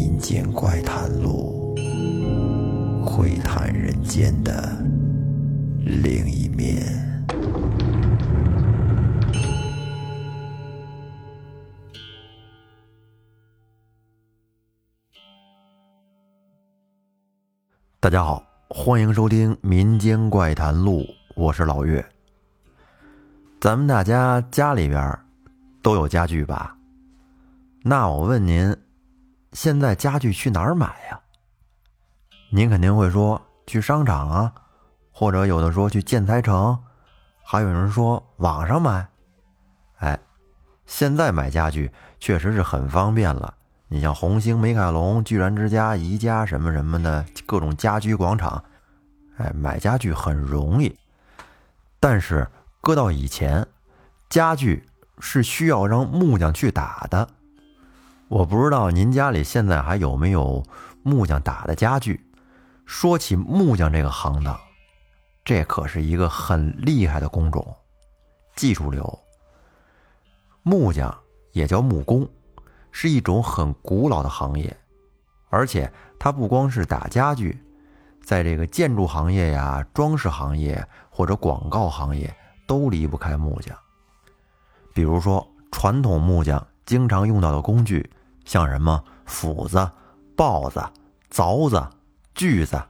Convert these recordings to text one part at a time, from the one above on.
民间怪谈录，窥探人间的另一面。大家好，欢迎收听《民间怪谈录》，我是老岳。咱们大家家里边都有家具吧？那我问您，现在家具去哪儿买呀？您肯定会说去商场啊，或者有的说去建材城，还有人说网上买。哎，现在买家具确实是很方便了。你像红星、美凯龙、居然之家、宜家什么什么的各种家居广场，哎，买家具很容易。但是搁到以前，家具是需要让木匠去打的。我不知道您家里现在还有没有木匠打的家具。说起木匠这个行当，这可是一个很厉害的工种，技术流。木匠也叫木工。是一种很古老的行业，而且它不光是打家具，在这个建筑行业呀、装饰行业或者广告行业都离不开木匠。比如说，传统木匠经常用到的工具，像什么斧子、刨子、凿子、锯子、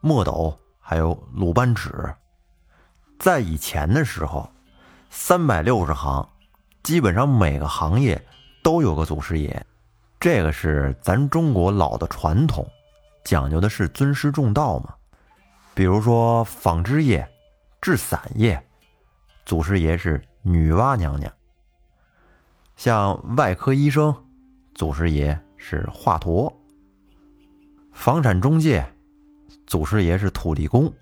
墨斗，还有鲁班尺。在以前的时候，三百六十行，基本上每个行业。都有个祖师爷，这个是咱中国老的传统，讲究的是尊师重道嘛。比如说纺织业、制伞业，祖师爷是女娲娘娘；像外科医生，祖师爷是华佗；房产中介，祖师爷是土地公；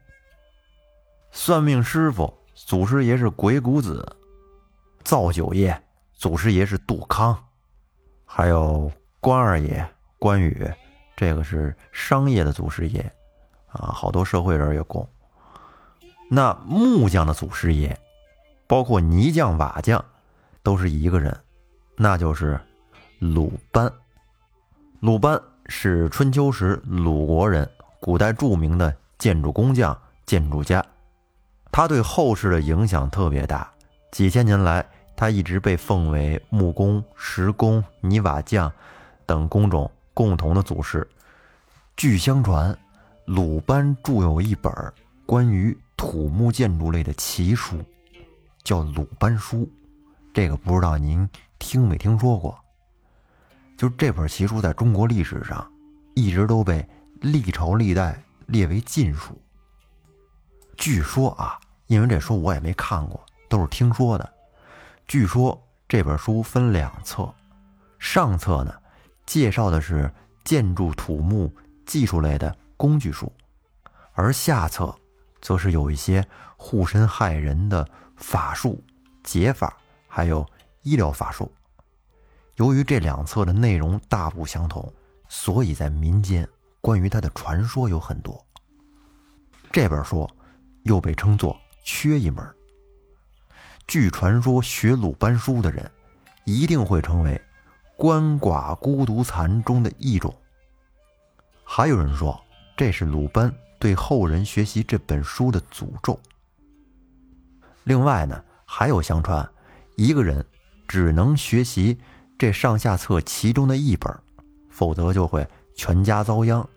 算命师傅，祖师爷是鬼谷子；造酒业，祖师爷是杜康。还有关二爷关羽，这个是商业的祖师爷，啊，好多社会人也供。那木匠的祖师爷，包括泥匠、瓦匠，都是一个人，那就是鲁班。鲁班是春秋时鲁国人，古代著名的建筑工匠、建筑家，他对后世的影响特别大，几千年来。他一直被奉为木工、石工、泥瓦匠等工种共同的祖师。据相传，鲁班著有一本关于土木建筑类的奇书，叫《鲁班书》。这个不知道您听没听说过？就这本奇书，在中国历史上一直都被历朝历代列为禁书。据说啊，因为这书我也没看过，都是听说的。据说这本书分两册，上册呢介绍的是建筑土木技术类的工具书，而下册则是有一些护身害人的法术、解法，还有医疗法术。由于这两册的内容大不相同，所以在民间关于它的传说有很多。这本书又被称作缺一门。据传说，学鲁班书的人一定会成为鳏寡孤独残中的一种。还有人说，这是鲁班对后人学习这本书的诅咒。另外呢，还有相传，一个人只能学习这上下册其中的一本，否则就会全家遭殃。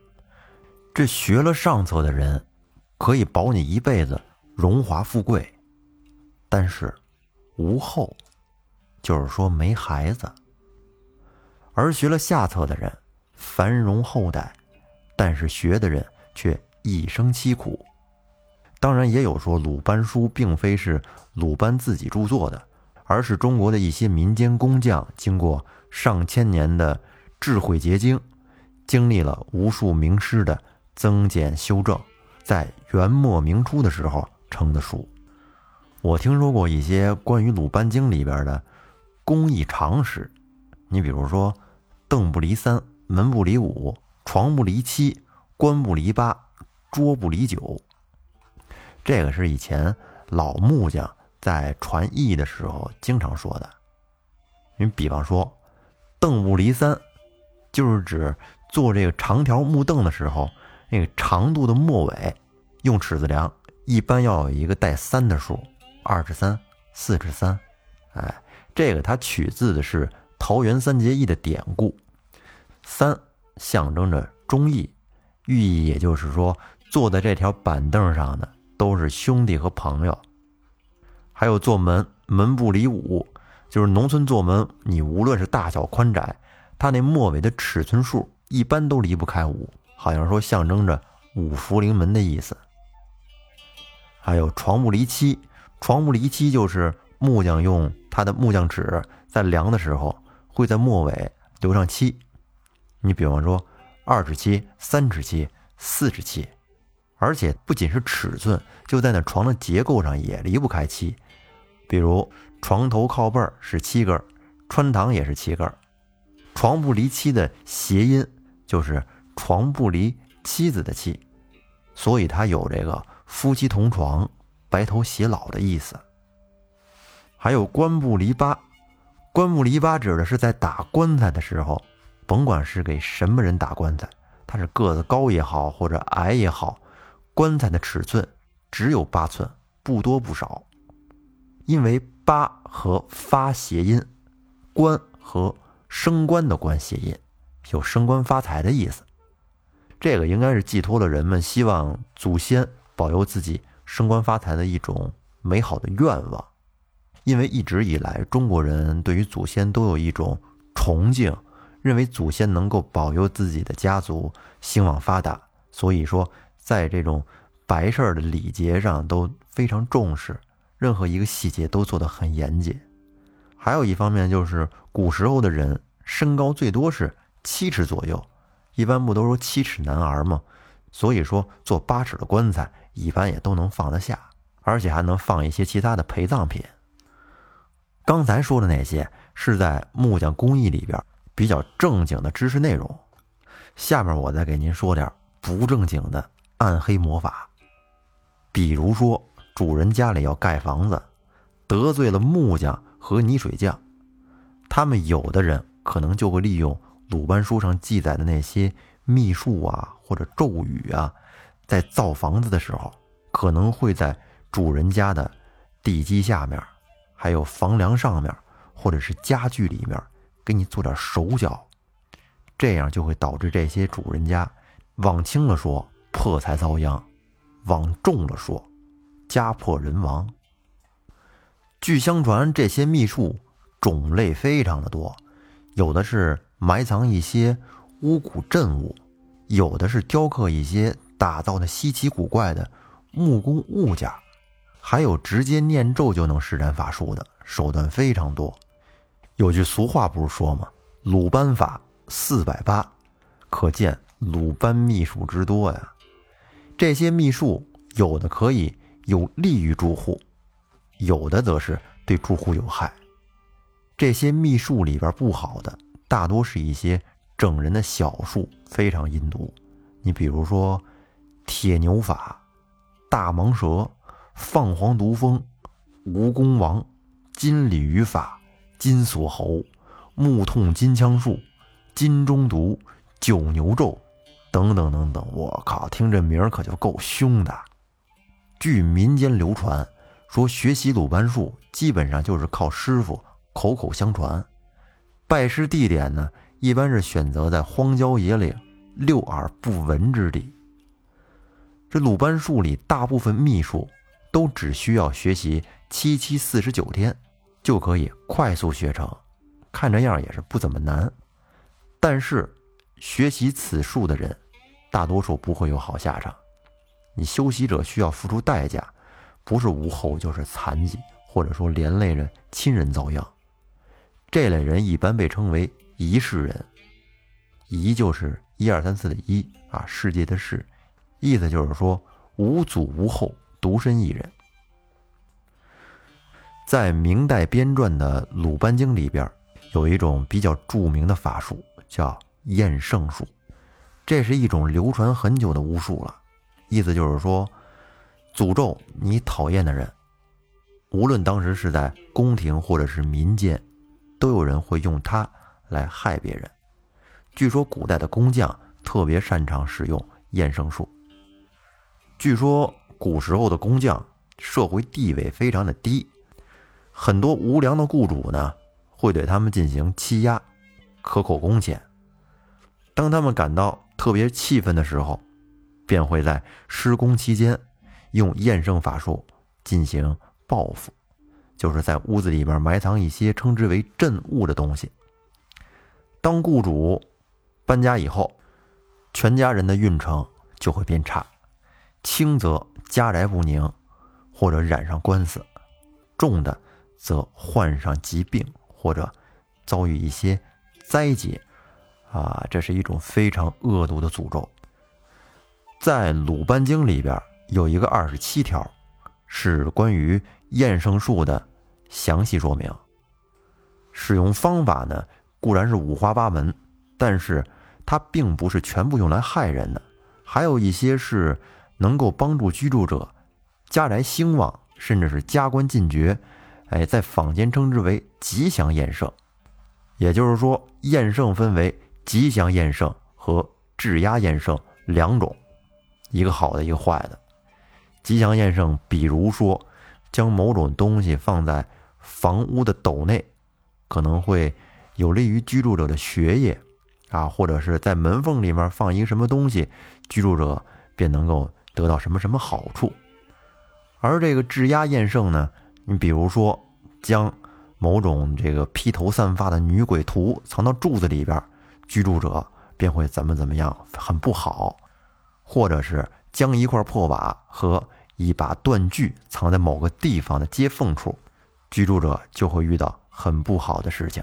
这学了上册的人，可以保你一辈子荣华富贵。但是，无后，就是说没孩子。而学了下册的人，繁荣后代，但是学的人却一生凄苦。当然，也有说鲁班书并非是鲁班自己著作的，而是中国的一些民间工匠经过上千年的智慧结晶，经历了无数名师的增减修正，在元末明初的时候成的书。我听说过一些关于《鲁班经》里边的工艺常识，你比如说，凳不离三，门不离五，床不离七，棺不离八，桌不离九。这个是以前老木匠在传艺的时候经常说的。你比方说，凳不离三，就是指做这个长条木凳的时候，那个长度的末尾用尺子量，一般要有一个带三的数，二尺三、四尺三。哎，这个它取自的是桃园三结义的典故，三象征着忠义，寓意也就是说，坐在这条板凳上的都是兄弟和朋友。还有做门，门不离五，就是农村做门，你无论是大小宽窄，它那末尾的尺寸数一般都离不开五，好像说象征着五福临门的意思。还有床不离七，床不离七就是木匠用他的木匠尺在量的时候，会在末尾留上七。你比方说二尺七、三尺七、四尺七，而且不仅是尺寸，就在那床的结构上也离不开七。比如床头靠背是七根，穿堂也是七根。床不离妻的谐音就是床不离妻子的妻，所以它有这个夫妻同床、白头偕老的意思。还有棺不离八，棺不离八指的是在打棺材的时候，甭管是给什么人打棺材，他是个子高也好或者矮也好，棺材的尺寸只有八寸，不多不少。因为八和发谐音，官和升官的官谐音，有升官发财的意思。这个应该是寄托了人们希望祖先保佑自己升官发财的一种美好的愿望。因为一直以来中国人对于祖先都有一种崇敬，认为祖先能够保佑自己的家族兴旺发达，所以说在这种白事儿的礼节上都非常重视。任何一个细节都做得很严谨，还有一方面就是古时候的人身高最多是七尺左右，一般不都说七尺男儿吗？所以说做八尺的棺材一般也都能放得下，而且还能放一些其他的陪葬品。刚才说的那些是在木匠工艺里边比较正经的知识内容，下面我再给您说点不正经的暗黑魔法，比如说。主人家里要盖房子，得罪了木匠和泥水匠，他们有的人可能就会利用鲁班书上记载的那些秘术啊，或者咒语啊，在造房子的时候，可能会在主人家的地基下面，还有房梁上面，或者是家具里面，给你做点手脚，这样就会导致这些主人家，往轻了说破财遭殃，往重了说。家破人亡。据相传，这些秘术种类非常的多，有的是埋藏一些巫蛊镇物，有的是雕刻一些打造的稀奇古怪的木工物件，还有直接念咒就能施展法术的，手段非常多。有句俗话不是说吗？“鲁班法四百八”，可见鲁班秘术之多呀。这些秘术有的可以。有利于住户，有的则是对住户有害。这些秘术里边不好的，大多是一些整人的小术，非常阴毒。你比如说铁牛法、大蟒蛇、放黄毒蜂、蜈蚣王、金鲤鱼法、金锁喉、木痛金枪术、金钟毒、九牛咒等等等等。我靠，听这名儿可就够凶的。据民间流传，说学习鲁班术基本上就是靠师傅口口相传。拜师地点呢，一般是选择在荒郊野岭、六耳不闻之地。这鲁班术里大部分秘术都只需要学习七七四十九天，就可以快速学成，看这样也是不怎么难。但是学习此术的人，大多数不会有好下场。你修习者需要付出代价，不是无后就是残疾，或者说连累着亲人遭殃。这类人一般被称为一世人，一就是一二三四的一啊，世界的世，意思就是说无祖无后，独身一人。在明代编撰的《鲁班经》里边，有一种比较著名的法术，叫验圣术，这是一种流传很久的巫术了。意思就是说，诅咒你讨厌的人，无论当时是在宫廷或者是民间，都有人会用它来害别人。据说古代的工匠特别擅长使用验圣术。据说古时候的工匠社会地位非常的低，很多无良的雇主呢会对他们进行欺压，克扣工钱。当他们感到特别气愤的时候，便会在施工期间用验圣法术进行报复，就是在屋子里边埋藏一些称之为镇物的东西。当雇主搬家以后，全家人的运程就会变差，轻则家宅不宁，或者染上官司；重的则患上疾病，或者遭遇一些灾劫。啊，这是一种非常恶毒的诅咒。在《鲁班经》里边有一个二十七条，是关于验圣术的详细说明。使用方法呢，固然是五花八门，但是它并不是全部用来害人的，还有一些是能够帮助居住者家宅兴旺，甚至是加官进爵。哎，在坊间称之为吉祥验圣。也就是说，验圣分为。吉祥验圣和质押验圣两种，一个好的，一个坏的。吉祥验圣，比如说将某种东西放在房屋的斗内，可能会有利于居住者的学业啊，或者是在门缝里面放一个什么东西，居住者便能够得到什么什么好处。而这个质押验圣呢，你比如说将某种这个披头散发的女鬼图藏到柱子里边。居住者便会怎么怎么样，很不好，或者是将一块破瓦和一把断锯藏在某个地方的接缝处，居住者就会遇到很不好的事情。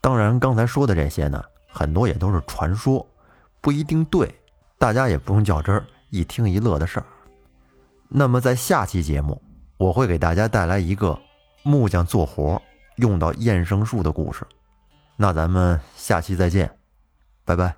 当然，刚才说的这些呢，很多也都是传说，不一定对，大家也不用较真儿，一听一乐的事儿。那么，在下期节目，我会给大家带来一个木匠做活用到验生术的故事。那咱们下期再见，拜拜。